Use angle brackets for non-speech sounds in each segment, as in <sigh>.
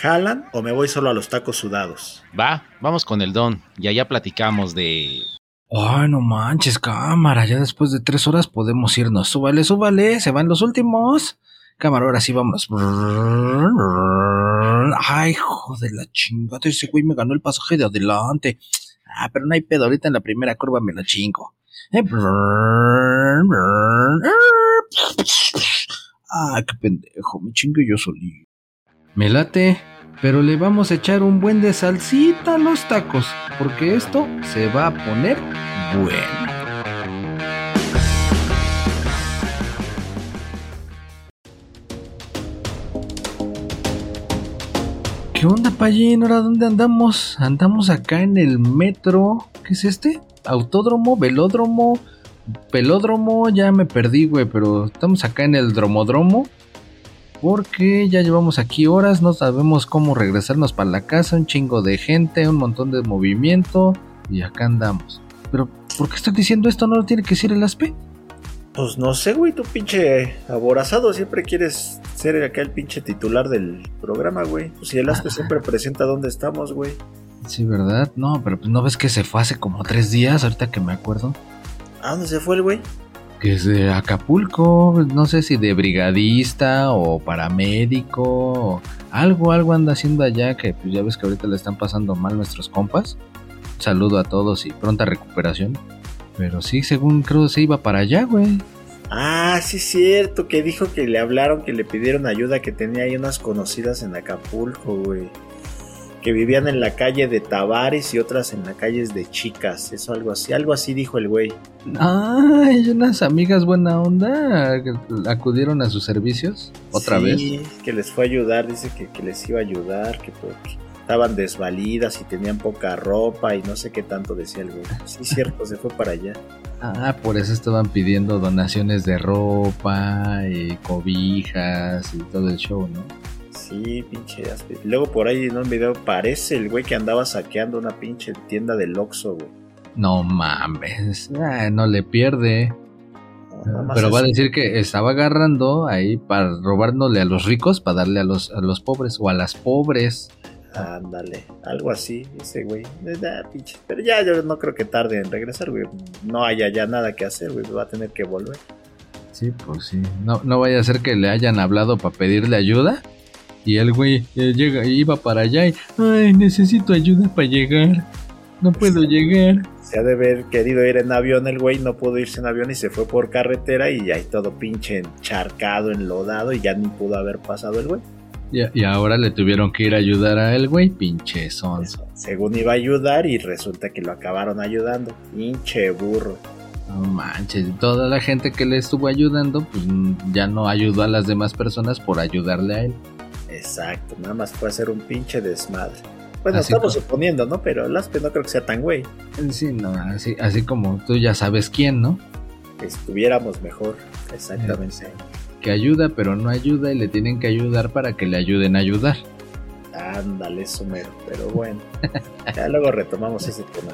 ¿Jalan o me voy solo a los tacos sudados? Va, vamos con el don y allá platicamos de... Ay, no manches, cámara. Ya después de tres horas podemos irnos. Súbale, súbale. Se van los últimos. Cámara, ahora sí vámonos. Ay, joder, la chingada. Ese güey me ganó el pasaje de adelante. Ah, pero no hay pedo. Ahorita en la primera curva me la chingo. Eh, Ah, qué pendejo. Me chingo yo solito. Me late, pero le vamos a echar un buen de salsita a los tacos, porque esto se va a poner bueno. ¿Qué onda, Payín? ¿Ahora dónde andamos? Andamos acá en el metro. ¿Qué es este? ¿Autódromo? ¿Velódromo? ¿Pelódromo? Ya me perdí, güey, pero estamos acá en el dromodromo. Porque ya llevamos aquí horas, no sabemos cómo regresarnos para la casa, un chingo de gente, un montón de movimiento y acá andamos. Pero, ¿por qué estoy diciendo esto? ¿No lo tiene que decir el aspe? Pues no sé, güey, tu pinche aborazado siempre quieres ser acá el pinche titular del programa, güey. Pues si el aspe siempre presenta dónde estamos, güey. Sí, ¿verdad? No, pero pues no ves que se fue hace como tres días, ahorita que me acuerdo. ¿A dónde se fue el güey? Que es de Acapulco, no sé si de brigadista o paramédico, o algo, algo anda haciendo allá que pues ya ves que ahorita le están pasando mal nuestros compas. Saludo a todos y pronta recuperación. Pero sí, según creo se iba para allá, güey. Ah, sí cierto, que dijo que le hablaron, que le pidieron ayuda, que tenía ahí unas conocidas en Acapulco, güey. Que vivían en la calle de Tavares y otras en las calles de Chicas, eso algo así, algo así dijo el güey. Ay, unas amigas buena onda acudieron a sus servicios otra Sí, vez. que les fue a ayudar, dice que, que les iba a ayudar, que porque estaban desvalidas y tenían poca ropa y no sé qué tanto decía el güey. Sí, cierto, se fue para allá. <laughs> Ah, por eso estaban pidiendo donaciones de ropa y cobijas y todo el show, ¿no? Sí, pinche. Luego por ahí en un video parece el güey que andaba saqueando una pinche tienda del Oxxo, güey. No mames, ah, no le pierde. No, Pero va a decir que estaba agarrando ahí para robándole a los ricos, para darle a los, a los pobres o a las pobres. Ándale, algo así, ese güey. Eh. Pero ya yo no creo que tarde en regresar, güey. No haya ya nada que hacer, güey. Va a tener que volver. Sí, pues sí. No, no vaya a ser que le hayan hablado para pedirle ayuda. Y el güey eh, llega, iba para allá y, ay, necesito ayuda para llegar. No puedo llegar. Se ha de haber querido ir en avión el güey, no pudo irse en avión y se fue por carretera y ahí todo pinche encharcado, enlodado y ya ni pudo haber pasado el güey. Y, y ahora le tuvieron que ir a ayudar a el güey, pinche son. Según iba a ayudar y resulta que lo acabaron ayudando. Pinche burro. No manches, toda la gente que le estuvo ayudando, pues ya no ayudó a las demás personas por ayudarle a él. Exacto, nada más fue hacer un pinche desmadre. Bueno, Así estamos suponiendo, ¿no? Pero el aspe no creo que sea tan güey. Sí, no, así, así como tú ya sabes quién, ¿no? Estuviéramos mejor. Exactamente. Que ayuda, pero no ayuda y le tienen que ayudar para que le ayuden a ayudar. Ándale, sumero. Pero bueno, ya luego retomamos ese tema.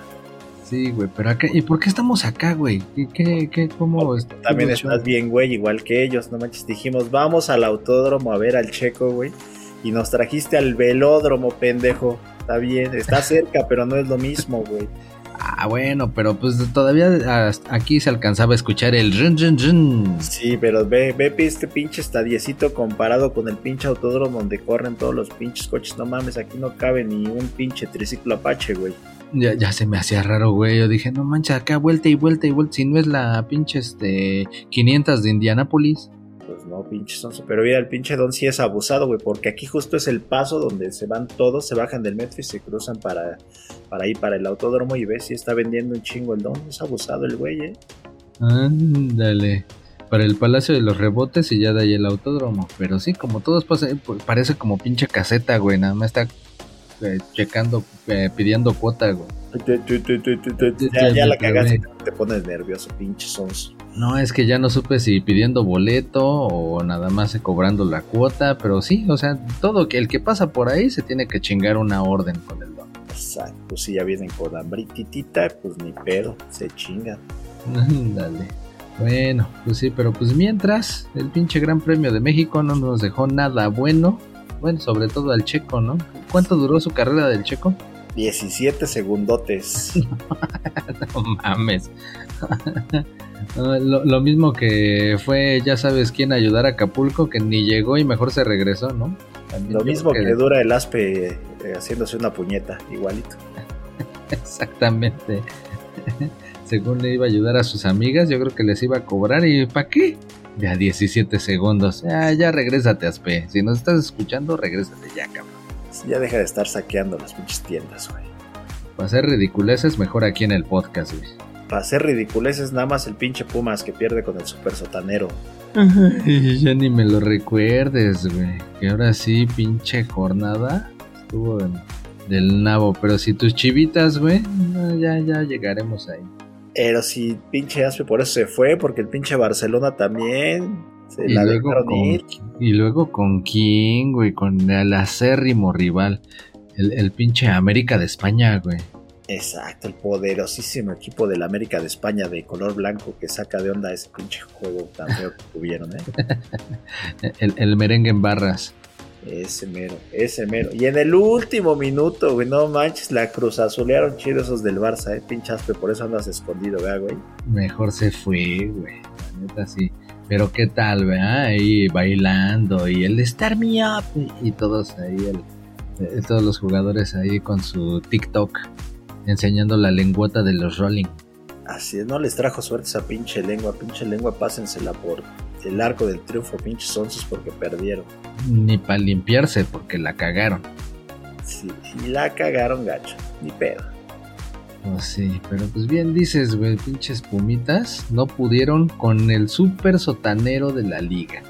Sí, güey, pero acá, ¿y por qué estamos acá, güey? ¿Qué, qué, qué, cómo es- También estás bien, güey, igual que ellos. No manches, dijimos, vamos al autódromo a ver al checo, güey. Y nos trajiste al velódromo, pendejo. Está bien, está <laughs> cerca, pero no es lo mismo, güey. Ah, bueno, pero pues todavía hasta aquí se alcanzaba a escuchar el rin, rin, rin. Sí, pero ve, ve este pinche estadiecito comparado con el pinche autódromo donde corren todos los pinches coches. No mames, aquí no cabe ni un pinche triciclo Apache, güey. Ya, ya se me hacía raro, güey. Yo dije, no manches, acá vuelta y vuelta y vuelta. Si no es la pinche este 500 de Indianápolis. Pues no, pinche sonso. Pero mira, el pinche don sí es abusado, güey. Porque aquí justo es el paso donde se van todos, se bajan del metro y se cruzan para, para ir para el autódromo. Y ves si está vendiendo un chingo el don. Es abusado el güey, eh. Ándale. Para el Palacio de los Rebotes y ya de ahí el autódromo. Pero sí, como todos pasan, parece como pinche caseta, güey. Nada más está eh, checando, eh, pidiendo cuota, güey. Ya, ya la cagaste, te pones nervioso, pinche sons. No, es que ya no supe si pidiendo boleto o nada más cobrando la cuota, pero sí, o sea, todo que el que pasa por ahí se tiene que chingar una orden con el don. Exacto, si ya vienen con hambrititita, pues ni pedo, se chingan. Dale. Bueno, pues sí, pero pues mientras, el pinche Gran Premio de México no nos dejó nada bueno. Bueno, sobre todo al Checo, ¿no? ¿Cuánto duró su carrera del Checo? 17 segundotes. <laughs> no mames. <laughs> lo, lo, mismo que fue, ya sabes quién ayudar a Acapulco, que ni llegó y mejor se regresó, ¿no? También lo mismo que... que... dura el aspe eh, haciéndose una puñeta, igualito. <laughs> Exactamente. Según le iba a ayudar a sus amigas, yo creo que les iba a cobrar y ¿para qué? Ya 17 segundos. Ya, ya regrésate, Aspe. Si nos estás escuchando, regrésate ya, cabrón. Ya deja de estar saqueando las pinches tiendas, güey. Para hacer ridiculeces, mejor aquí en el podcast, güey. Para hacer ridiculeces, nada más el pinche Pumas que pierde con el super sotanero. Ay, <laughs> ya ni me lo recuerdes, güey. Que ahora sí, pinche jornada estuvo del nabo. Pero si tus chivitas, güey, ya, ya llegaremos ahí. Pero si pinche Aspe por eso se fue, porque el pinche Barcelona también se y la luego dejaron con, ir. Y luego con quién, güey, con el acérrimo rival, el, el, pinche América de España, güey. Exacto, el poderosísimo equipo del América de España de color blanco que saca de onda ese pinche juego tan feo que tuvieron, ¿eh? <laughs> el, el merengue en barras. Ese mero, ese mero. Y en el último minuto, güey, no manches, la cruz azulearon chido esos del Barça, eh, pinchaspe, por eso andas escondido, ¿verdad, güey? Mejor se fue, güey. La neta sí. Pero qué tal, ¿verdad? Ahí bailando y el Star Me Up y todos ahí, el, eh, todos los jugadores ahí con su TikTok enseñando la lengüeta de los Rolling. Así es, no les trajo suerte esa pinche lengua, pinche lengua, pásensela por el arco del triunfo, pinches onces, porque perdieron. Ni para limpiarse, porque la cagaron. Sí, sí, la cagaron gacho, ni pedo. Oh, sí, pero pues bien dices, güey, pinches pumitas no pudieron con el super sotanero de la liga.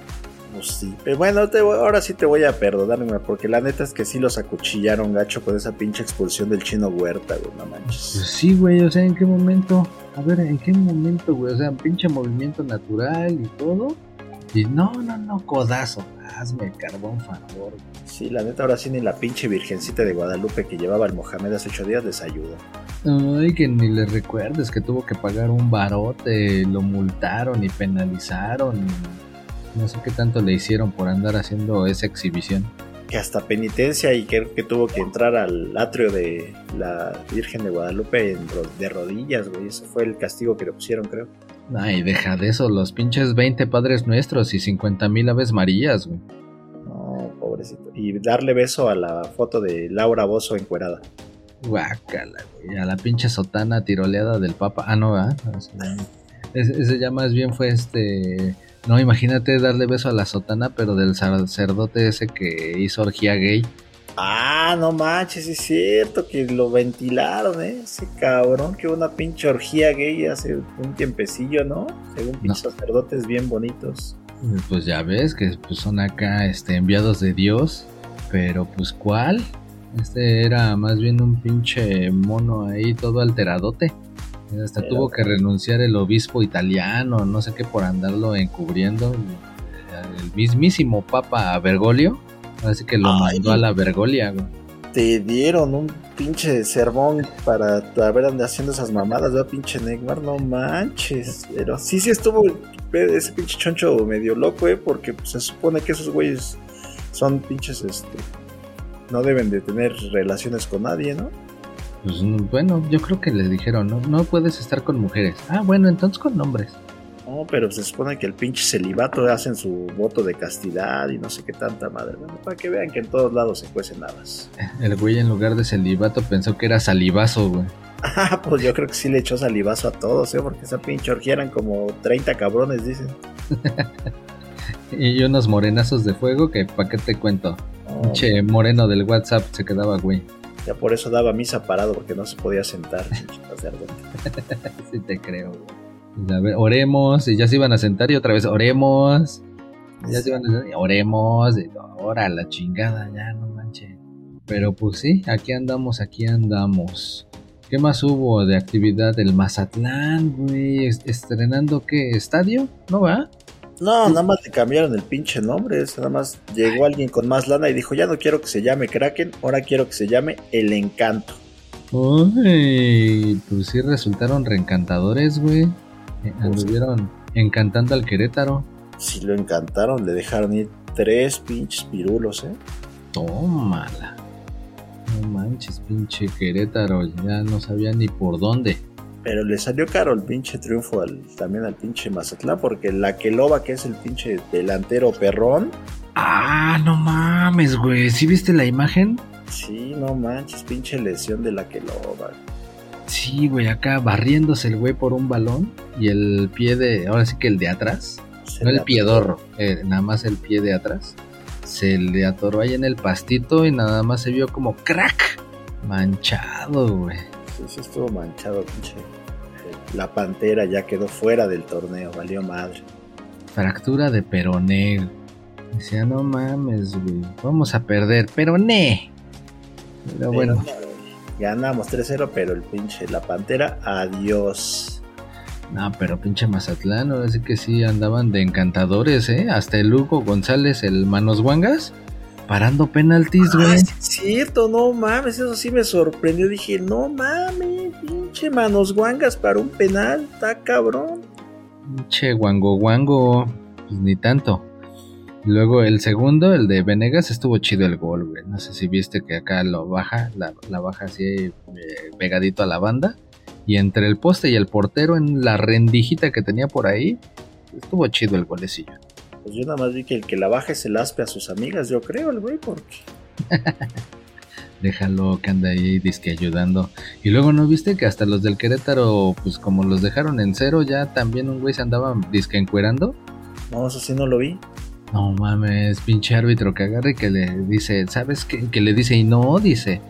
Pues sí, pero bueno, te voy, ahora sí te voy a perdonarme, porque la neta es que sí los acuchillaron gacho con esa pinche expulsión del chino Huerta, güey, no manches. Pues sí, güey, o sea, ¿en qué momento? A ver, ¿en qué momento, güey? O sea, pinche movimiento natural y todo. Y no, no, no, codazo. Hazme el carbón, favor. Sí, la neta, ahora sí ni la pinche virgencita de Guadalupe que llevaba el Mohamed hace ocho días les ayuda. Ay, que ni le recuerdes que tuvo que pagar un barote, lo multaron y penalizaron. Y no sé qué tanto le hicieron por andar haciendo esa exhibición. Que hasta penitencia y creo que tuvo que entrar al atrio de la Virgen de Guadalupe en, de rodillas, güey. Ese fue el castigo que le pusieron, creo. Ay, deja de eso, los pinches 20 padres nuestros y 50 mil aves marías, güey. No, pobrecito. Y darle beso a la foto de Laura Bozo encuerada. Guácala, güey. A la pinche sotana tiroleada del Papa. Ah, no, ¿verdad? <laughs> Ese, ese ya más bien fue este. No, imagínate darle beso a la sotana, pero del sacerdote ese que hizo orgía gay. Ah, no manches, es cierto que lo ventilaron, ¿eh? Ese cabrón que una pinche orgía gay hace un tiempecillo, ¿no? Según pinches no. sacerdotes bien bonitos. Pues ya ves que pues, son acá este, enviados de Dios, pero pues ¿cuál? Este era más bien un pinche mono ahí todo alteradote. Hasta pero, tuvo que renunciar el obispo italiano, no sé qué, por andarlo encubriendo. El mismísimo Papa Bergoglio Así que lo Ay, mandó a la Bergolia, güey. Te dieron un pinche sermón para ver dónde haciendo esas mamadas, ¿verdad? Pinche Neymar, no manches. Pero sí, sí estuvo ese pinche choncho medio loco, ¿eh? Porque pues, se supone que esos güeyes son pinches, este. No deben de tener relaciones con nadie, ¿no? Pues bueno, yo creo que les dijeron, no, no puedes estar con mujeres. Ah, bueno, entonces con hombres. No, pero se supone que el pinche celibato hacen su voto de castidad y no sé qué tanta madre. Bueno, para que vean que en todos lados se cuecen habas. El güey en lugar de celibato pensó que era salivazo, güey. Ah, <laughs> pues yo creo que sí le echó salivazo a todos, ¿eh? Porque esa pinche orgía eran como 30 cabrones, dicen. <laughs> y unos morenazos de fuego que, ¿para qué te cuento? Oh. Pinche moreno del WhatsApp se quedaba, güey. Ya por eso daba misa parado, porque no se podía sentar, <laughs> sí te creo. A ver, oremos, y ya se iban a sentar y otra vez oremos. Ya se iban a sentar, oremos, ahora la chingada, ya no manches. Pero pues sí, aquí andamos, aquí andamos. ¿Qué más hubo de actividad? El Mazatlán, güey. ¿Estrenando qué? ¿Estadio? ¿No va? No, nada más le cambiaron el pinche nombre. Nada más llegó alguien con más lana y dijo: Ya no quiero que se llame Kraken, ahora quiero que se llame El Encanto. Uy, pues sí resultaron reencantadores, güey. Eh, anduvieron encantando al Querétaro. Si lo encantaron, le dejaron ir tres pinches pirulos, ¿eh? Tómala. No manches, pinche Querétaro, ya no sabía ni por dónde. Pero le salió caro el pinche triunfo al, también al pinche Mazatlán, porque la Queloba, que es el pinche delantero perrón. Ah, no mames, güey. ¿Sí viste la imagen? Sí, no manches, pinche lesión de la Queloba. Sí, güey, acá barriéndose el güey por un balón y el pie de, ahora sí que el de atrás, no el piedorro, eh, nada más el pie de atrás, se le atoró ahí en el pastito y nada más se vio como crack, manchado, güey. Sí, sí estuvo manchado, pinche. La pantera ya quedó fuera del torneo, valió madre. Fractura de peroné. Decía, no mames, güey, vamos a perder, peroné. Pero, bueno. Ganamos 3-0, pero el pinche, la pantera, adiós. No, pero pinche Mazatlán, ahora sí que sí andaban de encantadores, ¿eh? Hasta el Hugo González, el Manos Guangas, parando penaltis, güey. es cierto, no mames, eso sí me sorprendió. Dije, no mames, pinche Manos Guangas para un penal, está cabrón. Pinche guango guango, pues ni tanto. Luego el segundo, el de Venegas, estuvo chido el gol, güey. No sé si viste que acá lo baja, la, baja así eh, pegadito a la banda. Y entre el poste y el portero, en la rendijita que tenía por ahí, estuvo chido el golecillo. Pues yo nada más vi que el que la baja es el aspe a sus amigas, yo creo, el güey, porque. <laughs> Déjalo que anda ahí disque ayudando. Y luego no viste que hasta los del Querétaro, pues como los dejaron en cero, ya también un güey se andaba disque encuerando. No, eso sí no lo vi. No mames, pinche árbitro que agarre y que le dice, ¿sabes qué? Que le dice y no, dice.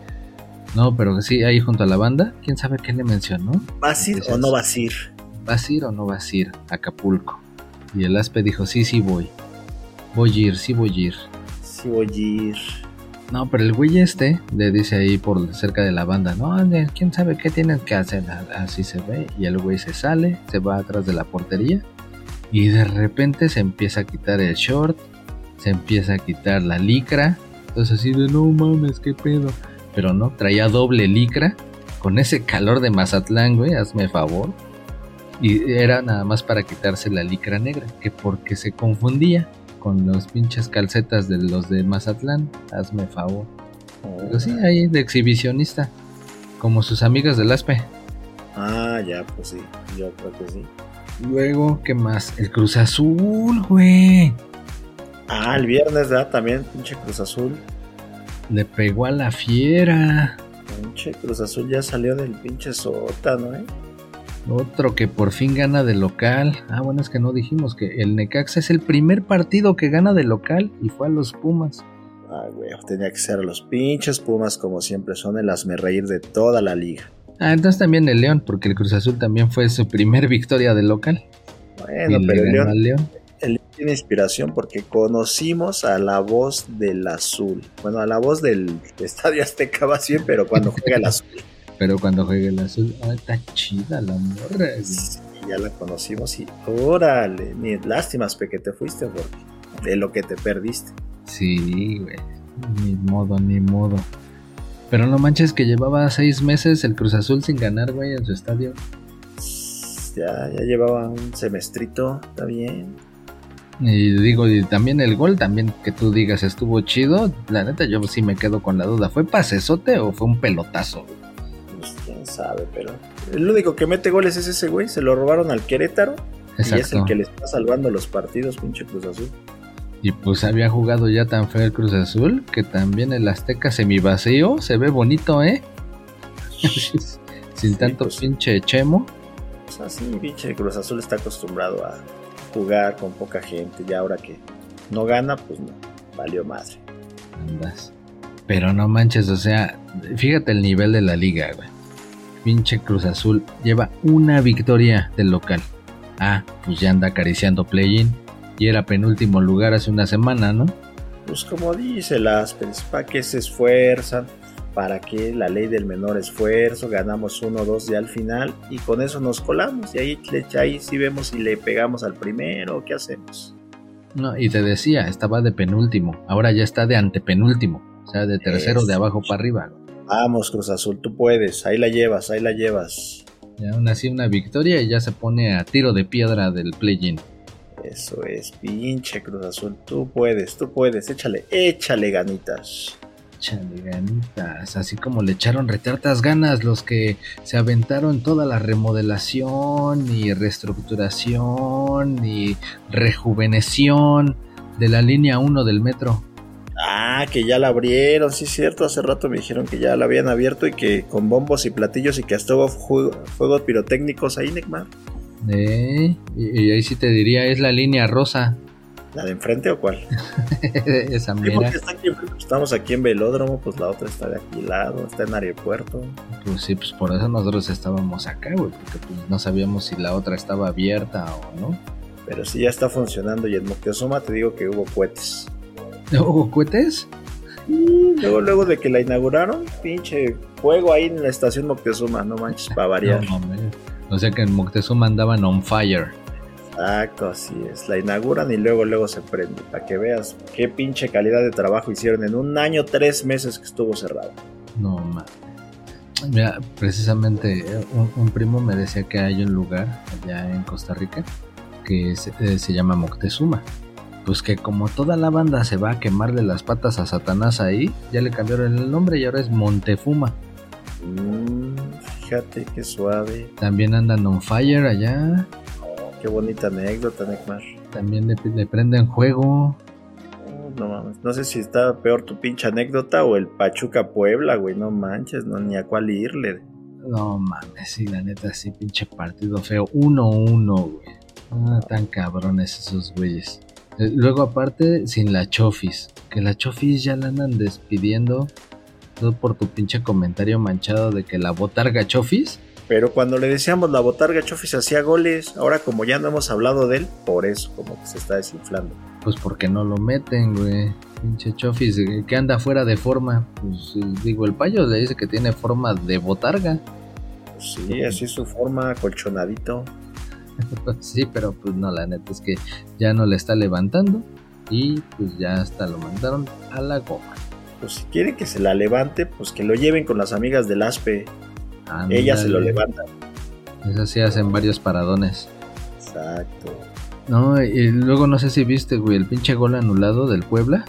No, pero sí, ahí junto a la banda, ¿quién sabe qué le mencionó? ¿Vas a ir o no vas a ir? ¿Vas a ir o no vas a ir? Acapulco. Y el aspe dijo, sí, sí voy. Voy a ir, sí voy a ir. Sí voy a ir. No, pero el güey este le dice ahí por cerca de la banda, no, quién sabe qué tienen que hacer. Así se ve. Y el güey se sale, se va atrás de la portería y de repente se empieza a quitar el short, se empieza a quitar la licra. Entonces así de no mames, qué pedo. Pero no, traía doble licra. Con ese calor de Mazatlán, güey, hazme favor. Y era nada más para quitarse la licra negra, que porque se confundía con los pinches calcetas de los de Mazatlán, hazme favor. Pero sí, ahí de exhibicionista, como sus amigas del ASPE. Ah, ya, pues sí, yo creo que sí. Luego, ¿qué más? El Cruz Azul, güey. Ah, el viernes, ¿verdad? También, pinche Cruz Azul. Le pegó a la fiera. Pinche Cruz Azul ya salió del pinche sótano, ¿eh? Otro que por fin gana de local. Ah, bueno, es que no dijimos que el Necaxa es el primer partido que gana de local y fue a los Pumas. Ah, güey, tenía que ser los pinches Pumas como siempre son el reír de toda la liga. Ah, entonces también el León, porque el Cruz Azul también fue su primer <laughs> victoria de local. Bueno, pero el León, León. el León tiene inspiración porque conocimos a la voz del azul. Bueno, a la voz del <laughs> Estadio Azteca va bien, pero cuando juega el <laughs> azul. Pero cuando juega el azul, ah, está chida la morra. ya la conocimos y órale, ni lástimas que te fuiste porque de lo que te perdiste. Sí, güey. Ni modo, ni modo. Pero no manches que llevaba seis meses el Cruz Azul sin ganar, güey, en su estadio. Ya, ya llevaba un semestrito, está bien. Y digo, y también el gol, también que tú digas estuvo chido. La neta, yo sí me quedo con la duda. ¿Fue pasesote o fue un pelotazo? Quién sabe, pero. El único que mete goles es ese güey. Se lo robaron al Querétaro. Exacto. Y es el que le está salvando los partidos, pinche Cruz Azul. Y pues había jugado ya tan feo el Cruz Azul que también el Azteca semivacío se ve bonito, ¿eh? <laughs> Sin tanto pues, pinche chemo. Pues así, pinche Cruz Azul está acostumbrado a jugar con poca gente. Y ahora que no gana, pues no, valió madre. Andas. Pero no manches, o sea, fíjate el nivel de la liga, güey. Pinche Cruz Azul lleva una victoria del local. Ah, pues ya anda acariciando play-in y era penúltimo lugar hace una semana, ¿no? Pues como dice Láspez, ¿para qué se esfuerzan? ¿Para qué la ley del menor esfuerzo? Ganamos uno dos ya al final y con eso nos colamos. Y ahí, ahí sí vemos si le pegamos al primero, ¿qué hacemos? No, y te decía, estaba de penúltimo, ahora ya está de antepenúltimo, o sea, de tercero de abajo para arriba. Vamos, Cruz Azul, tú puedes, ahí la llevas, ahí la llevas. Ya aún así una victoria y ya se pone a tiro de piedra del play-in. Eso es, pinche Cruz Azul. Tú puedes, tú puedes. Échale, échale ganitas. Échale ganitas. Así como le echaron retartas ganas los que se aventaron toda la remodelación y reestructuración y rejuveneción de la línea 1 del metro. Ah, que ya la abrieron, sí es cierto, hace rato me dijeron que ya la habían abierto y que con bombos y platillos y que hasta hubo fuegos pirotécnicos ahí, Neymar. Eh, y, ahí sí te diría, es la línea rosa. ¿La de enfrente o cuál? <laughs> Esa mera. estamos aquí en Velódromo, pues la otra está de aquí al lado, está en aeropuerto. Pues sí, pues por eso nosotros estábamos acá, güey, porque pues no sabíamos si la otra estaba abierta o no. Pero sí ya está funcionando y en Moctezuma te digo que hubo cohetes. <laughs> ¿Hubo cohetes? luego, luego de que la inauguraron, pinche fuego ahí en la estación Moctezuma, no manches, para variar. O sea que en Moctezuma andaban on fire. Exacto, así es. La inauguran y luego, luego se prende. Para que veas qué pinche calidad de trabajo hicieron en un año, tres meses que estuvo cerrado. No mames. Mira, precisamente eh, un, primo me decía que hay un lugar allá en Costa Rica que se, eh, se, llama Moctezuma. Pues que como toda la banda se va a quemarle las patas a Satanás ahí, ya le cambiaron el nombre y ahora es Montefuma. Mm, fíjate qué suave. También andan on fire allá. Oh, qué bonita anécdota, Neymar. También le, prenden juego. Oh, no mames, no sé si está peor tu pinche anécdota o el Pachuca Puebla, güey, no manches, no ni a cuál irle. No mames, sí, la neta, sí, pinche partido feo. 1-1, güey. Ah, tan cabrones esos güeyes. Eh, luego aparte, sin la Chofis. Que la Chofis ya la andan despidiendo por tu pinche comentario manchado de que la botarga Chofis. Pero cuando le decíamos la botarga Chofis hacía goles, ahora como ya no hemos hablado de él, por eso como que se está desinflando. Pues porque no lo meten, güey. Pinche Chofis, eh, que anda fuera de forma. Pues eh, digo, el payo le dice que tiene forma de botarga. Pues sí, así es su forma, colchonadito. <laughs> sí, pero pues no, la neta es que ya no le está levantando y pues ya hasta lo mandaron a la goma pues si quiere que se la levante, pues que lo lleven con las amigas del ASPE. Ellas se lo levantan. Eso sí hacen varios paradones. Exacto. No, y luego no sé si viste, güey, el pinche gol anulado del Puebla.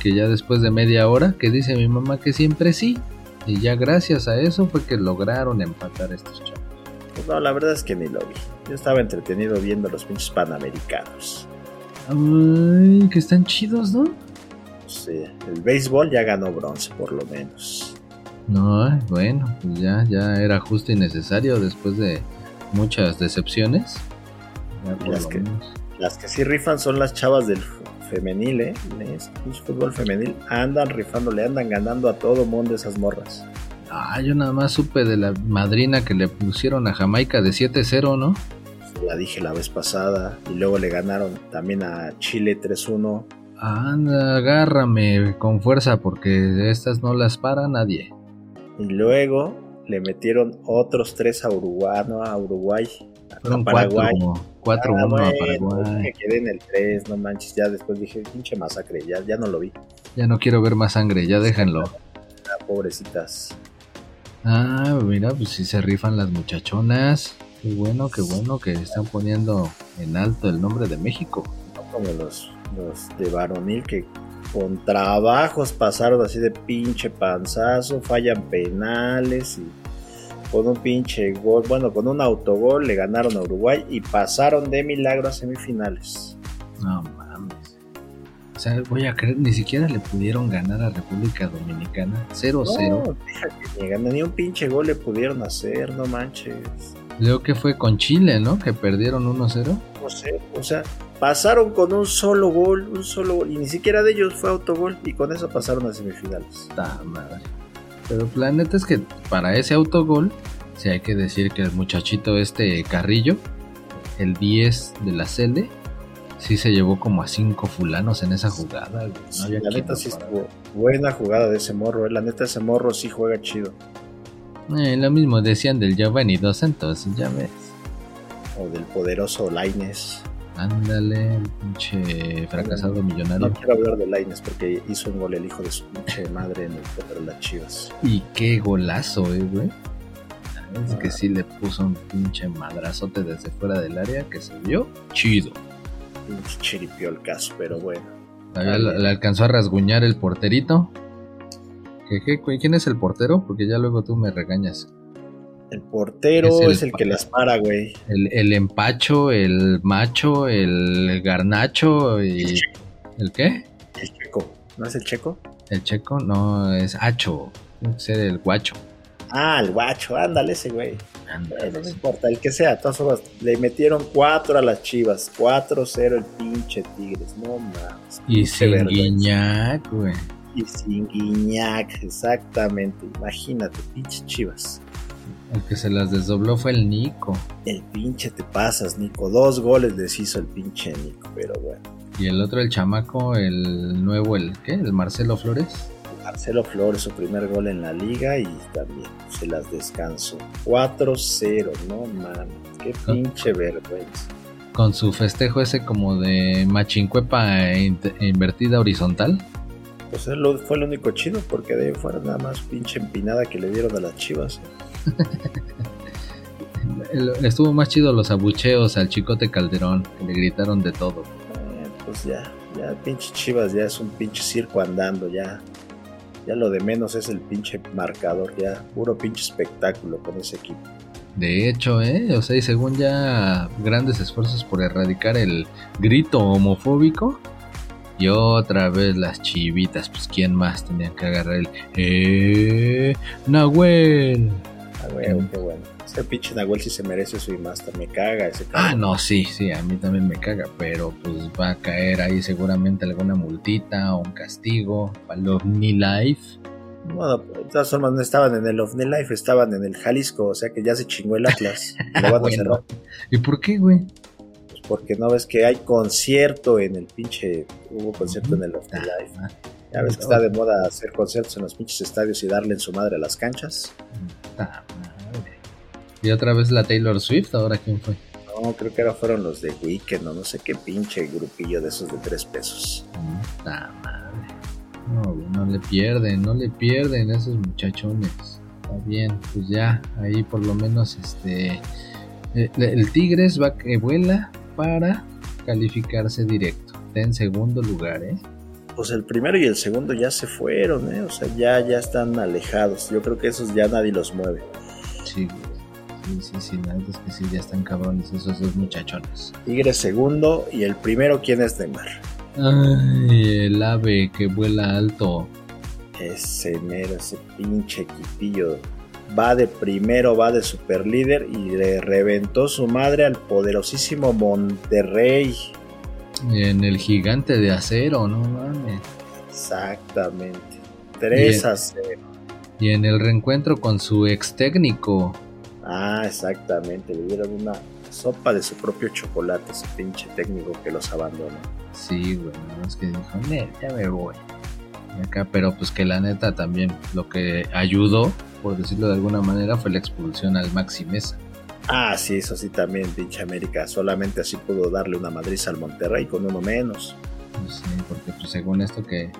Que ya después de media hora, que dice mi mamá que siempre sí. Y ya gracias a eso fue que lograron empatar estos chavos. Pues no, la verdad es que ni lo vi. Yo estaba entretenido viendo los pinches panamericanos. Ay, que están chidos, ¿no? el béisbol ya ganó bronce, por lo menos. No, bueno, pues ya, ya era justo y necesario después de muchas decepciones. Las que, las que, sí rifan son las chavas del femenil, ¿eh? El fútbol femenil andan rifando, le andan ganando a todo mundo esas morras. Ah, yo nada más supe de la madrina que le pusieron a Jamaica de 7-0, ¿no? La dije la vez pasada. Y luego le ganaron también a Chile 3-1 Anda, agárrame con fuerza porque estas no las para nadie. Y luego le metieron otros tres a Uruguay, no a Uruguay. A Paraguay. Cuatro, ah, uno a Paraguay. Me quedé en el 3, no manches. Ya después dije, pinche masacre, ya, ya no lo vi. Ya no quiero ver más sangre, ya déjenlo. Ah, pobrecitas. Ah, mira, pues si se rifan las muchachonas. Qué bueno, qué bueno que están poniendo en alto el nombre de México. No como los los de varonil que con trabajos pasaron así de pinche panzazo, fallan penales y con un pinche gol, bueno, con un autogol le ganaron a Uruguay y pasaron de milagro a semifinales. No mames. O sea, voy a creer, ni siquiera le pudieron ganar a República Dominicana. 0-0. No, ni, un pinche gol le pudieron hacer, no manches. Creo que fue con Chile, ¿no? Que perdieron 1-0. No sé, o sea, pasaron con un solo gol, un solo gol, y ni siquiera de ellos fue autogol, y con eso pasaron a semifinales. Ta madre. Pero la neta es que para ese autogol, si hay que decir que el muchachito este Carrillo, el 10 de la Cele, sí se llevó como a cinco fulanos en esa jugada, güey. No Sí, la neta sí estuvo buena jugada de ese morro. eh. La neta ese morro sí juega chido. Eh, lo mismo decían del Giovanni Dos Santos, ya ves. O del poderoso Laines. Ándale, el pinche fracasado millonario. No quiero hablar de Laines porque hizo un gol el hijo de su pinche madre en el contra las chivas. Y qué golazo, eh, güey. Es que sí le puso un pinche madrazote desde fuera del área que se vio chido. El caso, pero bueno. Le, alcanzó a rasguñar el porterito. ¿Qué? ¿Quién es el portero? Porque ya luego tú me regañas. El portero Es es el el, que las para, güey. El, el empacho, el macho, el garnacho El y... checo. ¿El qué? El checo. ¿No es el checo? El checo, no, es hacho. Tiene que ser el guacho. Ah, el guacho, ándale ese güey. Ándale, no importa, el que sea, todas formas, le metieron 4 a las chivas, 4-0 el pinche Tigres, no mames. Y sin vergüenza. Guiñac, güey. Y sin Guiñac, exactamente, imagínate, pinche chivas. El que se las desdobló fue el Nico. El pinche te pasas, Nico, dos goles les hizo el pinche Nico, pero bueno. Y el otro, el chamaco, el nuevo, el ¿qué? El Marcelo Flores. Marcelo Flores, su primer gol en la liga y también se las descansó. 4-0, no mames, qué pinche vergüenza. Con su festejo ese como de machincuepa in- invertida horizontal. Pues él lo- fue el único chido porque de ahí fuera nada más pinche empinada que le dieron a las chivas. <laughs> Estuvo más chido los abucheos al chicote Calderón, que le gritaron de todo. Eh, pues ya, ya pinche chivas ya es un pinche circo andando, ya. Ya lo de menos es el pinche marcador, ya puro pinche espectáculo con ese equipo. De hecho, ¿eh? O sea, y según ya grandes esfuerzos por erradicar el grito homofóbico. Y otra vez las chivitas, pues ¿quién más tenían que agarrar el... ¡Eh! ¡Nahuel! Ah, güey, qué bueno. Ese pinche Nahuel sí se merece más, hasta me caga ese Ah, cabrón. no, sí, sí, a mí también me caga, pero pues va a caer ahí seguramente alguna multita o un castigo para los Ni Life. Bueno, de todas formas no estaban en el OVNI Life, estaban en el Jalisco, o sea que ya se chingó el Atlas. <laughs> Lo van a Bueno. cerrar. ¿Y por qué, güey? Pues porque no ves que hay concierto en el pinche. Hubo concierto en el OVNI Life. Ya ves que está de moda hacer conciertos en los pinches estadios y darle en su madre a las canchas. Madre. Y otra vez la Taylor Swift, ¿ahora quién fue? No, creo que ahora fueron los de Weekend o no sé qué pinche grupillo de esos de tres pesos. Puta madre. No, no le pierden, no le pierden esos muchachones. Está bien, pues ya, ahí por lo menos este. El, el Tigres va que vuela para calificarse directo. Está en segundo lugar, ¿eh? Pues el primero y el segundo ya se fueron, ¿eh? O sea, ya, ya están alejados. Yo creo que esos ya nadie los mueve. Sí, güey. Sí, sí, sí, la neta es que sí, ya están cabrones esos dos muchachones. Tigres segundo y el primero, ¿quién es Neymar? Ay, el ave que vuela alto. Ese mero, ese pinche equipillo. Va de primero, va de super líder y le reventó su madre al poderosísimo Monterrey. En el gigante de acero, no mames. Exactamente. 3 Bien. a 0. Y en el reencuentro con su ex técnico. Ah, exactamente. Le dieron una sopa de su propio chocolate, ese pinche técnico que los abandonó. Sí, güey, no es que dijo, "Ne, ya me voy. Acá, pero pues que la neta también lo que ayudó, por decirlo de alguna manera, fue la expulsión al Maxi Mesa. Ah, sí, eso sí también, pinche América. Solamente así pudo darle una madriza al Monterrey con uno menos. No sé, porque pues según esto que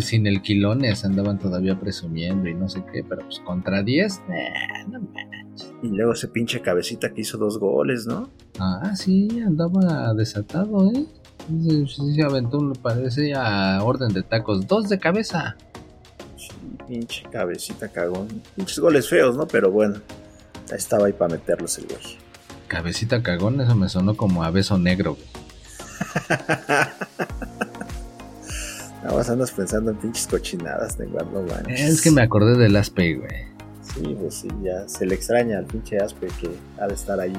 sin el Quilones andaban todavía presumiendo y no sé qué, pero pues contra 10, nah, no. Y luego ese pinche cabecita que hizo dos goles, ¿no? Ah, sí, andaba desatado, ¿eh? Sí, sí, aventó, un- parece a orden de tacos, dos de cabeza. Sí, pinche cabecita cagón. Pinches goles feos, ¿no? Pero bueno, estaba ahí para meterlos el güey. Cabecita cagón, eso me sonó como a beso negro, güey. <laughs> Nada más andas pensando en pinches cochinadas, Neymar, no. Es que me acordé del Aspe, güey. Sí, pues sí, ya se le extraña al pinche Aspe que ha de estar ahí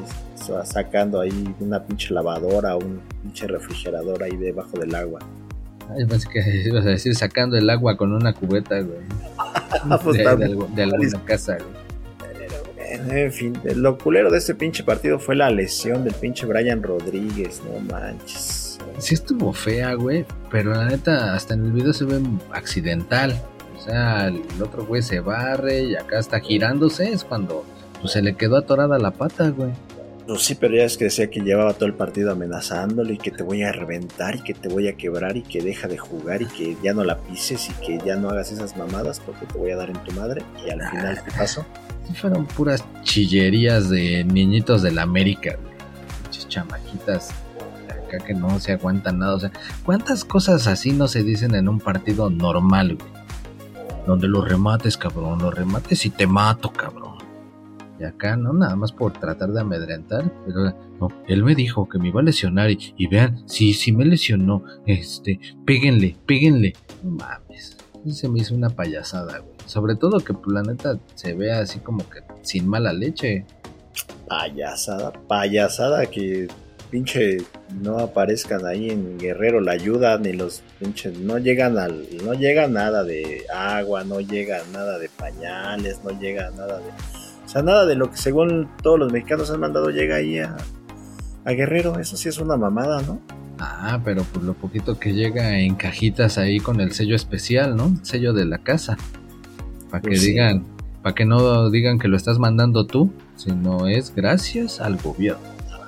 sacando ahí una pinche lavadora o un pinche refrigerador ahí debajo del agua. Ay, pensé que ibas a decir sacando el agua con una cubeta, güey. <laughs> Pues De, de alguna casa, güey. En, en fin, lo culero de este pinche partido fue la lesión del pinche Brian Rodríguez, no manches. sí estuvo fea, güey. Pero la neta, hasta en el video se ve accidental. O sea, el otro güey se barre y acá está girándose. Es cuando pues, se le quedó atorada la pata, güey. No, sí, pero ya es que decía que llevaba todo el partido amenazándolo y que te voy a reventar y que te voy a quebrar y que deja de jugar y que ya no la pises y que ya no hagas esas mamadas porque te voy a dar en tu madre. Y al final, ¿qué pasó? Fueron puras chillerías de niñitos de la América, güey. Chamaquitas acá que no se aguantan nada. O sea, ¿cuántas cosas así no se dicen en un partido normal, güey? Donde los remates, cabrón, los remates y te mato, cabrón. Y acá, ¿no? Nada más por tratar de amedrentar. Pero él me dijo que me iba a lesionar y, vean, sí, sí me lesionó. Este, péguenle, péguenle. No mames. Se me hizo una payasada, güey. Sobre todo que pues, la neta se ve así como que sin mala leche. Payasada, payasada que pinche no aparezcan ahí en Guerrero la ayuda ni los pinches no llegan al no llega nada de agua, no llega nada de pañales, no llega nada de o sea, nada de lo que según todos los mexicanos han mandado llega ahí a, a Guerrero, eso sí es una mamada, ¿no? Ah, pero por lo poquito que llega en cajitas ahí con el sello especial, ¿no? El sello de la casa. Para que Pues sí. digan, para que no digan que lo estás mandando tú, sino es gracias al gobierno.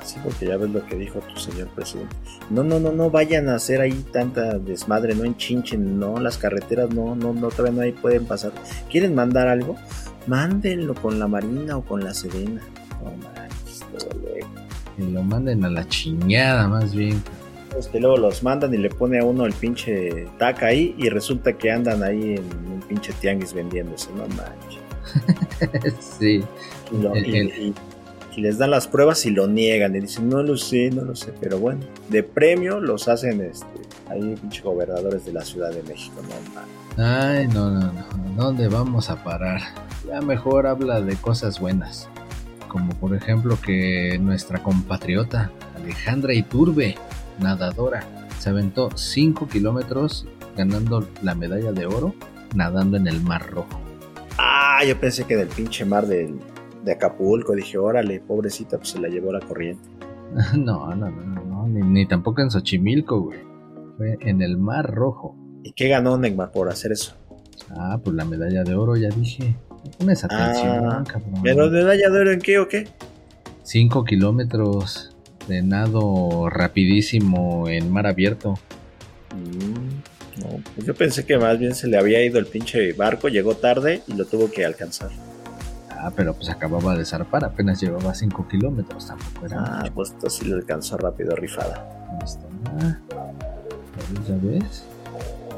Sí, porque ya ves lo que dijo tu señor presidente. No, no, no, no vayan a hacer ahí tanta desmadre, no enchinchen, no, las carreteras no, no, no, todavía no ahí pueden pasar. ¿Quieren mandar algo? Mándenlo con la Marina o con la Sedena. No manches. Que lo manden a la chingada más bien. Es que luego los mandan y le pone a uno el pinche taca ahí y resulta que andan ahí en un pinche tianguis vendiéndose, no manches. <laughs> sí. Lo- El- y- el- y- y les dan las pruebas y lo niegan y dicen, no lo sé, no lo sé, pero bueno, de premio los hacen este, ahí pinche gobernadores de la Ciudad de México, no. Ay, no, no, no. ¿Dónde vamos a parar? Ya mejor habla de cosas buenas. Como por ejemplo que nuestra compatriota Alejandra Iturbe, nadadora, se aventó 5 kilómetros ganando la medalla de oro nadando en el Mar Rojo. Ah, yo pensé que del pinche mar del- de Acapulco, dije, órale, pobrecita, pues se la llevó la corriente. <laughs> No, no, no, no, no, ni, ni tampoco en Xochimilco, güey. Fue en el Mar Rojo. ¿Y qué ganó Neymar por hacer eso? Ah, pues la medalla de oro, ya dije. No Pones atención, Ah, cabrón. ¿Pero medalla de oro en qué o qué? 5 kilómetros de nado rapidísimo en mar abierto. Mm, no, pues yo pensé que más bien se le había ido el pinche barco, llegó tarde y lo tuvo que alcanzar. Ah, pero pues acababa de zarpar, apenas llevaba 5 kilómetros, tampoco era Ah, mucho. pues esto sí lo alcanzó rápido, rifada. Está. Ya ves.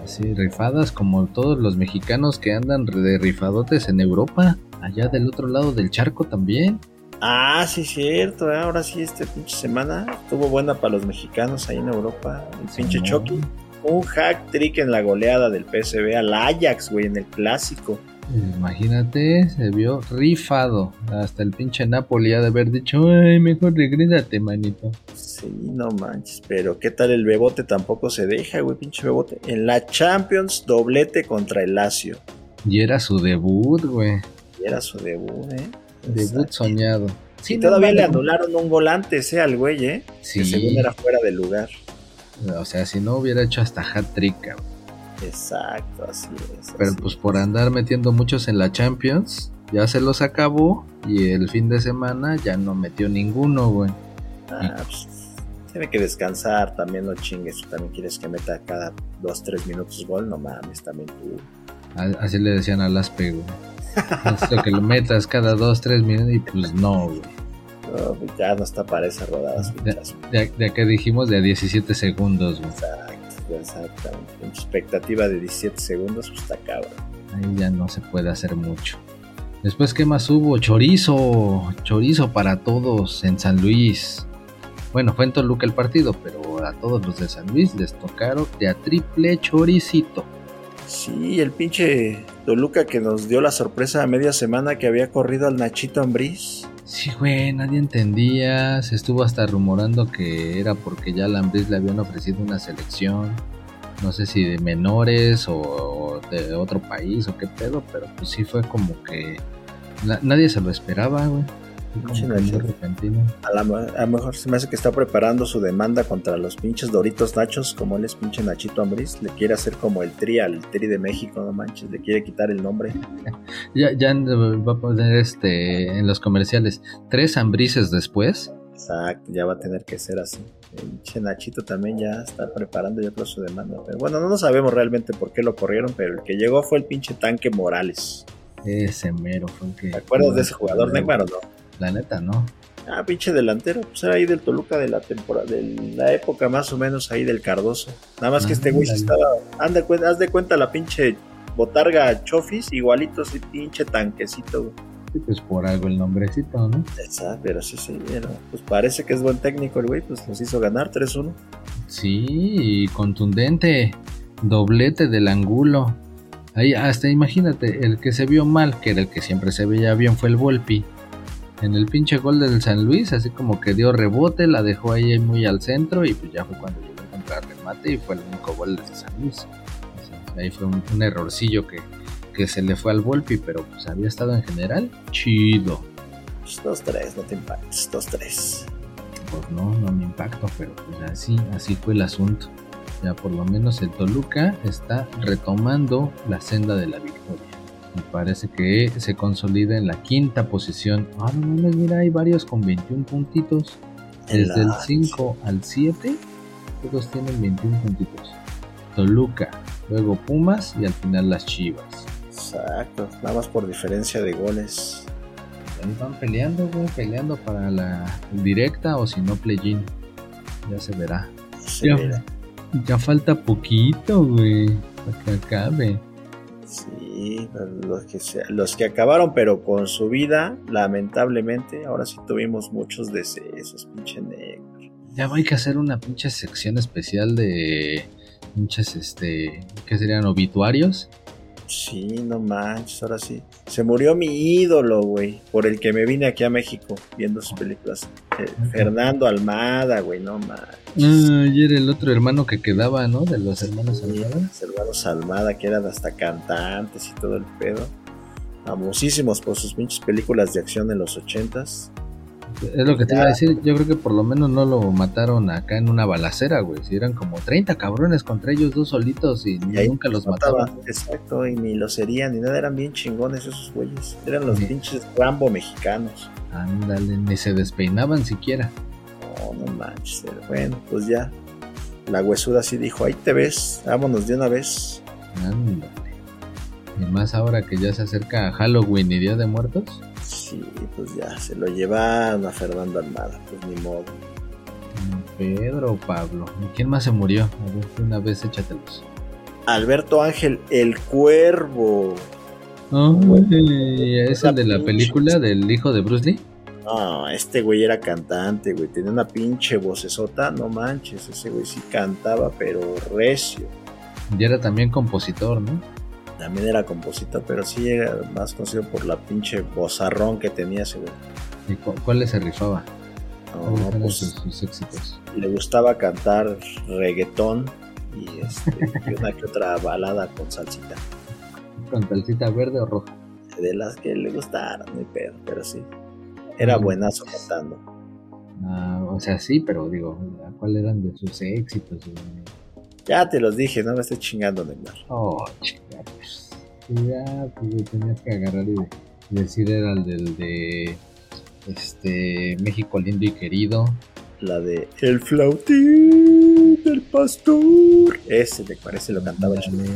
Así, rifadas como todos los mexicanos que andan de rifadotes en Europa, allá del otro lado del charco también. Ah, sí, cierto. eh, Ahora sí, esta pinche semana estuvo buena para los mexicanos ahí en Europa. El pinche Simón. Chucky. Un hack trick en la goleada del PSV al Ajax, güey, en el clásico. Imagínate, se vio rifado. Hasta el pinche Napoli ha de haber dicho, ay, mejor regrésate, manito. Sí, no manches. Pero ¿qué tal el Bebote? Tampoco se deja, güey, pinche Bebote. En la Champions, doblete contra el Lazio. Y era su debut, güey. Y era su debut, ¿eh? Debut Exacto. soñado. Y no, todavía le anularon un gol antes, ¿eh? Al güey, ¿eh? Sí, Que según era fuera de lugar. o sea, si no hubiera hecho hasta hat-trick, cabrón. Exacto, así es. Pero así pues por andar metiendo muchos en la Champions, ya se los acabó y el fin de semana ya no metió ninguno, güey. Ah, pues, tiene que descansar, también no chingues. Tú también quieres que meta cada 2-3 minutos gol, no mames, también tú. A- Así le decían al Aspe, güey. Necesito que lo metas cada dos, tres minutos y pues no, güey. No, pues ya no está para esas rodadas. De, de acá dijimos de a 17 segundos, güey. Exacto, exactamente. Con expectativa de 17 segundos, pues está cabrón. Ahí ya no se puede hacer mucho. Después, ¿qué más hubo? Chorizo. Chorizo para todos en San Luis. Bueno, fue en Toluca el partido, pero a todos los de San Luis les tocaron de a triple choricito. Sí, el pinche Toluca que nos dio la sorpresa a media semana que había corrido al Nachito Ambriz. Sí, güey, nadie entendía. Se estuvo hasta rumorando que era porque ya a Lambris le habían ofrecido una selección. No sé si de menores o de otro país o qué pedo, pero pues sí fue como que na- nadie se lo esperaba, güey. Pinche. A, lo mejor se me hace que está preparando su demanda contra los pinches Doritos Nachos, como él es pinche Nachito Ambriz. Le quiere hacer como el tri al tri de México, no manches. Le quiere quitar el nombre. <laughs> Ya, ya va a poner este en los comerciales tres hambrices después. Exacto, ya va a tener que ser así. El pinche Nachito también ya está preparando yo creo su demanda. Pero bueno, no, no sabemos realmente por qué lo corrieron, pero el que llegó fue el pinche tanque Morales. Ese mero fue el que. ¿Te acuerdas de ese jugador, Neymar o no? La neta, no. Ah, pinche delantero, pues era ahí del Toluca de la temporada, de la época más o menos ahí del Cardoso. Nada más que este güey estaba, anda, haz de cuenta la pinche botarga Chofis, igualito así pinche tanquecito, güey. Sí, pues por algo el nombrecito, ¿no? Esa, pero sí, sí, pero, pues parece que es buen técnico el güey, pues nos hizo ganar 3-1. Sí, contundente. Doblete del angulo. Ahí, hasta imagínate, el que se vio mal, que era el que siempre se veía bien, fue el Volpi. En el pinche gol del San Luis, así como que dio rebote, la dejó ahí muy al centro y pues ya fue cuando llegó a encontrar remate y fue el único gol de San Luis. Ahí fue un, un errorcillo que, que se le fue al Volpi, pero pues había estado en general chido. Pues 2-3, no te impactes, 2-3. pues no, no me impacto, pero pues así, así fue el asunto. Ya por lo menos el Toluca está retomando la senda de la victoria. Me parece que se consolida en la quinta posición. Ah, no mames, mira, hay varios con 21 puntitos. Desde el la- 5 al 7, todos tienen 21 puntitos. Toluca, luego Pumas y al final las Chivas. Exacto, nada más por diferencia de goles. Ahí van peleando, güey, peleando para la directa o si no, play-in. Ya se verá. Se Ya. verá. Ya falta poquito, güey, para que acabe. Sí, pero los que, se- los que acabaron, pero con su vida, lamentablemente, ahora sí tuvimos muchos decesos, pinche negro. Ya hay que hacer una pinche sección especial de pinches, este, ¿qué serían? Obituarios. Sí, no manches, ahora sí. Se murió mi ídolo, güey, por el que me vine aquí a México viendo sus películas. Eh, Fernando Almada, güey, no manches. Ah, y era el otro hermano que quedaba, ¿no? De los hermanos Sí, Almada. los hermanos Almada, que eran hasta cantantes y todo el pedo. Famosísimos por sus pinches películas de acción en los ochentas. Es lo que te iba a decir. Yo creo que por lo menos no lo mataron acá en una balacera, güey. Si eran como 30 cabrones contra ellos dos solitos y, Y nunca los mataba. mataban. Exacto, y ni los herían ni nada, eran bien chingones esos güeyes. Eran los Sí. pinches Rambo mexicanos. Ándale, ni se despeinaban siquiera. No, no manches. Bueno, pues ya. La huesuda sí dijo, ahí te ves, vámonos de una vez. Ándale. Y más ahora que ya se acerca Halloween y Día de Muertos. Sí, pues ya, se lo llevaron a Fernando Almada, pues ni modo. Pedro Pablo. ¿Y quién más se murió? A ver, una vez échatelos. Alberto Ángel, el cuervo. Ay, ¿Es el de la película del hijo de Bruce Lee? No, este güey era cantante, güey. Tenía una pinche vocesota, no manches. Ese güey sí cantaba, pero recio. Y era también compositor, ¿no? También era compositor, pero sí era más conocido por la pinche vozarrón que tenía ese güey. ¿Y cu- cuáles se rifaba? No, ¿Cuáles eran pues sus, sus éxitos? le gustaba cantar reggaetón y, este, <laughs> y una que otra balada con salsita. ¿Con talcita verde o roja? De las que le gustaron, ni pedo, pero sí. Era buenazo cantando. Ah, o sea, sí, pero digo, ¿cuáles eran de sus éxitos? güey? Ya te los dije, no me estés chingando, Neymar. Oh, chica, pues. Ya, pues tenía que agarrar y de- decir era el del de este México lindo y querido. La de El flautín del pastor. Ese me parece lo cantaba. Ándale.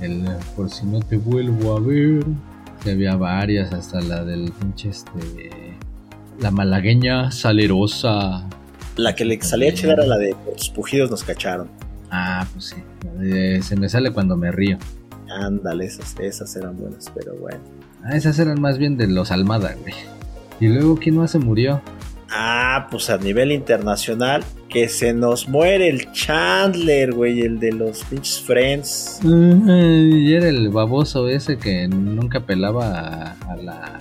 El por si no te vuelvo a ver. Que había varias, hasta la del pinche este. La malagueña salerosa. La que le salía chida era la de tus pujidos nos cacharon. Ah, pues sí. de se me sale cuando me río. Ándale, esas, esas eran buenas, pero bueno. Ah, esas eran más bien de los Almada, güey. Y luego, ¿quién más se murió? Ah, pues a nivel internacional, que se nos muere el Chandler, güey, el de los pinches Friends. Y era el baboso ese que nunca pelaba a, a la,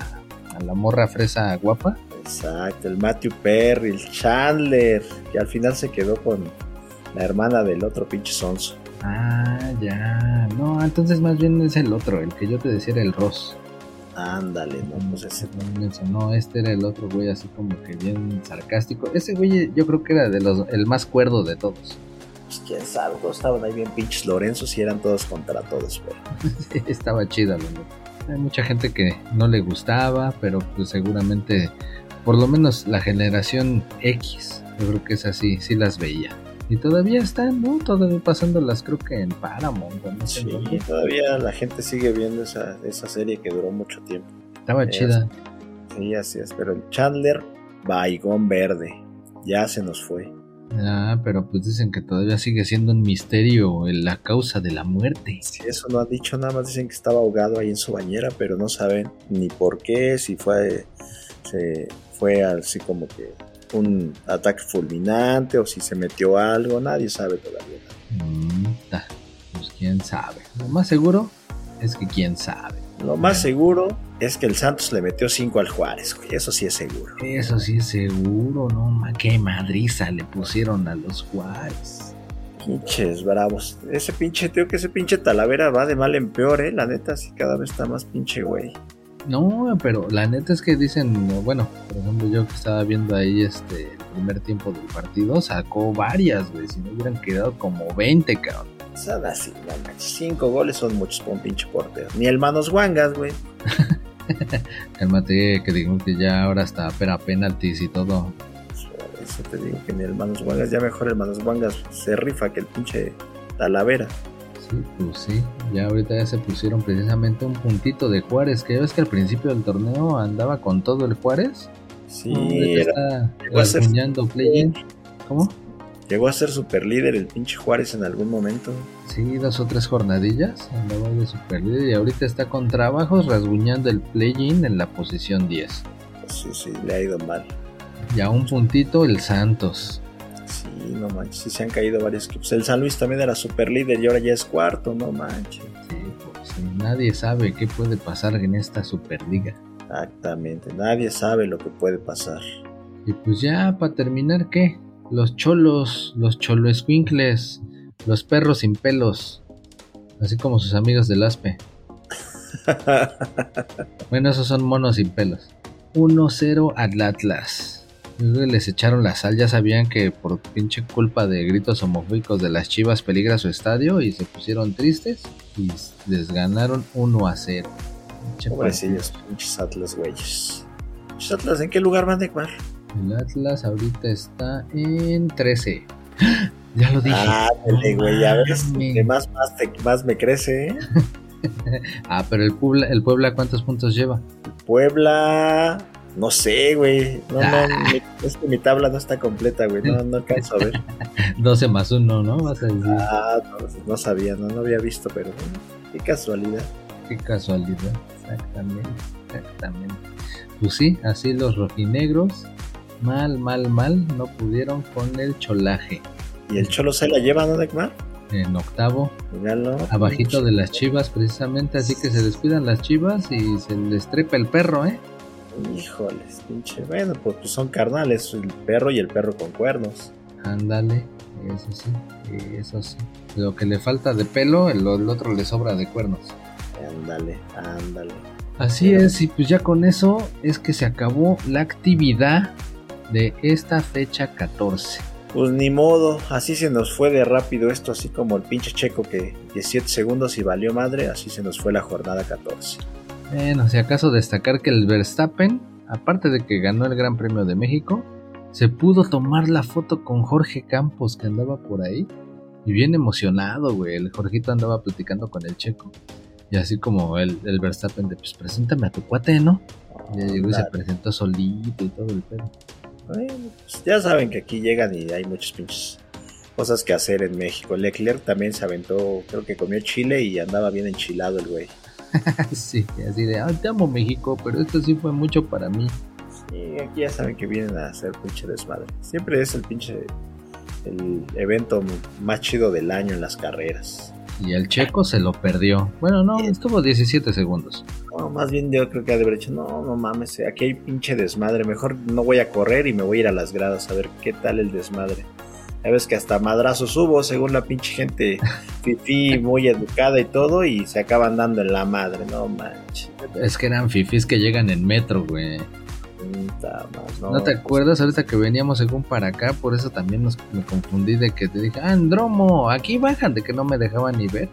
a la morra fresa guapa. Exacto, el Matthew Perry, el Chandler, que al final se quedó con la hermana del otro pinche sonso. Ah, ya. No, entonces más bien es el otro, el que yo te decía era el Ross. Ándale, no, pues ese no. mencionó, este era el otro güey así como que bien sarcástico. Ese güey yo creo que era de los el más cuerdo de todos. <laughs> Pues quién sabe, todos estaban ahí bien pinches Lorenzos y eran todos contra todos, pero. Estaba neta. Hay mucha gente que no le gustaba, pero pues seguramente, por lo menos la generación X, yo creo que es así, sí las veía. Y todavía están, ¿no? Todavía pasándolas, creo que en Paramount. No sé Sí, dónde. todavía la gente sigue viendo esa, esa serie que duró mucho tiempo. Estaba Eh, chida. Sí, así es, pero el Chandler, Baigón Verde, ya se nos fue. Ah, pero pues dicen que todavía sigue siendo un misterio la causa de la muerte. Si eso no han dicho, nada más dicen que estaba ahogado ahí en su bañera, pero no saben ni por qué, si fue, se fue así como que un ataque fulminante o si se metió algo, nadie sabe todavía. Mm, ta, pues quién sabe. Lo más seguro es que quién sabe. Lo más seguro es que el Santos le metió 5 al Juárez, güey, eso sí es seguro. Eso sí es seguro, ¿no? Qué madriza le pusieron a los Juárez. Pinches bravos. Ese pinche, tío, que ese pinche Talavera va de mal en peor, eh. La neta, sí, cada vez está más pinche, güey. No, pero la neta es que dicen, bueno, por ejemplo, yo que estaba viendo ahí este el primer tiempo del partido, sacó varias, güey. Si no hubieran quedado como 20, cabrón. Son así. Cinco goles son muchos para un pinche portero. Ni el Manos Wangas, güey. <laughs> Cálmate, que digo que ya ahora está pera penaltis y todo. Eso te digo que ni el Manos Wangas, ya mejor el Manos Wangas se rifa que el pinche Talavera. Sí, pues sí. Ya ahorita ya se pusieron precisamente un puntito de Juárez, que ya ves que al principio del torneo andaba con todo el Juárez. Sí, era- está ser- rasguñando play-in. ¿Cómo? llegó a ser super líder el pinche Juárez en algún momento. Sí, dos o tres jornadillas, andaba de super líder y ahorita está con trabajos rasguñando el play-in en la posición 10. Sí, sí, le ha ido mal. Y a un puntito el Santos. Sí, no manches, sí se han caído varios equipos. El San Luis también era super líder y ahora ya es cuarto, no manches. Sí, pues nadie sabe qué puede pasar en esta Superliga. Exactamente, nadie sabe lo que puede pasar. Y pues ya, para terminar, ¿qué? Los cholos, los cholo escuincles, los perros sin pelos, así como sus amigos del ASPE. <laughs> Bueno, esos son monos sin pelos. 1-0 al Atlas. Les echaron la sal, ya sabían que por pinche culpa de gritos homofóbicos de las chivas peligra su estadio y se pusieron tristes y les ganaron 1 a 0. Pinche Pobrecillos, pinches Atlas, güeyes. Pinches Atlas, ¿en qué lugar van de mar? El Atlas ahorita está en 13. <gasps> Ya lo dije. Ah, güey, ya ves, que más, más, te- más me crece, ¿eh? <laughs> Ah, pero el Puebla, el Puebla ¿cuántos puntos lleva? Puebla, no sé, güey. No, Ah. no, mi- es que mi tabla no está completa, güey. No, no alcanzo a ver. <laughs> 12 más 1, ¿no? Vas a decir. Ah, no, no sabía, no, no había visto, pero bueno, qué casualidad. Qué casualidad. Exactamente, exactamente. Pues sí, así los rojinegros, mal, mal, mal, no pudieron con el cholaje. Y el Cholo se la lleva, ¿no, Neymar? En octavo, Míralo. abajito de las chivas, precisamente, así que se descuidan las chivas y se les trepa el perro, ¿eh? Híjoles, pinche. Bueno, pues, pues son carnales, el perro y el perro con cuernos. Ándale, eso sí, eso sí. Lo que le falta de pelo, el, el otro le sobra de cuernos. Ándale, ándale. Así es, y pues ya con eso es que se acabó la actividad de esta fecha 14. Pues ni modo, así se nos fue de rápido esto, así como el pinche checo que 17 segundos y valió madre, así se nos fue la jornada 14. Bueno, si acaso destacar que el Verstappen, aparte de que ganó el Gran Premio de México, se pudo tomar la foto con Jorge Campos que andaba por ahí. Y bien emocionado, güey. El Jorgito andaba platicando con el checo. Y así como el, el Verstappen de, pues preséntame a tu cuate, ¿no? Y ya llegó y se presentó solito y todo el pedo. Bueno, pues ya saben que aquí llegan y hay muchas pinches cosas que hacer en México. Leclerc también se aventó, creo que comió chile y andaba bien enchilado el güey. <laughs> sí, así de, "Ay, te amo México, pero esto sí fue mucho para mí. Y aquí ya saben que vienen a hacer pinche desmadre. Siempre es el pinche el evento más chido del año en las carreras. Y el checo se lo perdió. Bueno, no, estuvo 17 segundos. No, más bien yo creo que ha de haber dicho, no, no mames, aquí hay pinche desmadre, mejor no voy a correr y me voy a ir a las gradas a ver qué tal el desmadre. Ya ves que hasta madrazos hubo, según la pinche gente <laughs> fifí, muy educada y todo, y se acaban dando en la madre, no manches. Es que eran fifís que llegan en metro, güey. Más, ¿No te acuerdas ahorita que veníamos según para acá? Por eso también nos, me confundí de que te dije, ah, Andromo, aquí bajan, de que no me dejaban ni ver.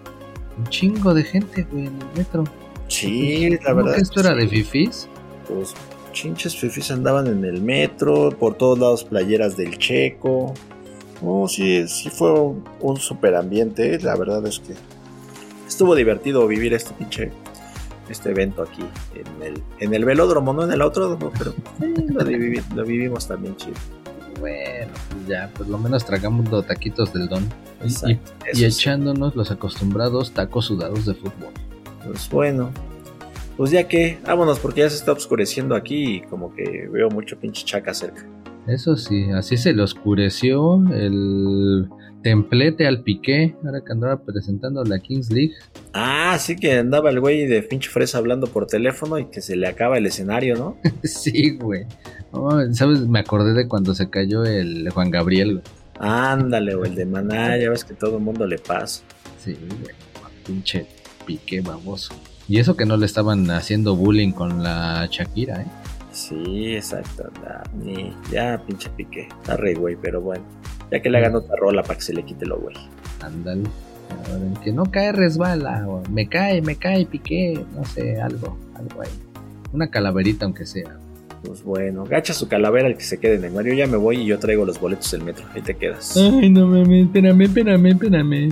Un chingo de gente, güey, en el metro. Sí, la ¿Cómo verdad. que es esto era de fifís? Pues chinches fifís andaban en el metro, por todos lados playeras del Checo. Oh, sí, sí fue un, un super ambiente, la verdad es que estuvo divertido vivir este pinche este evento aquí en el, en el velódromo, no en el autódromo, pero eh, lo, vivi- lo vivimos también chido. Bueno, pues ya, por lo menos tragamos los taquitos del don. Y- Exacto, y, eso y sí. echándonos los acostumbrados tacos sudados de fútbol. Pues bueno, pues ya que, vámonos porque ya se está oscureciendo aquí y como que veo mucho pinche chaca cerca. Eso sí, así se le oscureció el templete al piqué, ahora que andaba presentando la Kings League. Ah, sí que andaba el güey de pinche fresa hablando por teléfono y que se le acaba el escenario, ¿no? <laughs> sí, güey. ¿Sabes? Me acordé de cuando se cayó el Juan Gabriel, güey. Ándale, o el de Maná, ya ves que todo el mundo le pasa. Sí, güey. Pinche piqué baboso. Y eso que no le estaban haciendo bullying con la Shakira, ¿eh? Sí, exacto. anda, Ni, ya, pinche pique. Está re güey, pero bueno. Ya que le hagan otra rola para que se le quite lo güey. Ándale. Ahora, que no cae resbala, o me cae, me cae, piqué, no sé, algo, algo ahí. Una calaverita aunque sea. Pues bueno, gacha su calavera el que se quede en el Mario. Ya me voy y yo traigo los boletos del metro. Ahí te quedas. Ay, no mames, espérame, espérame, espérame.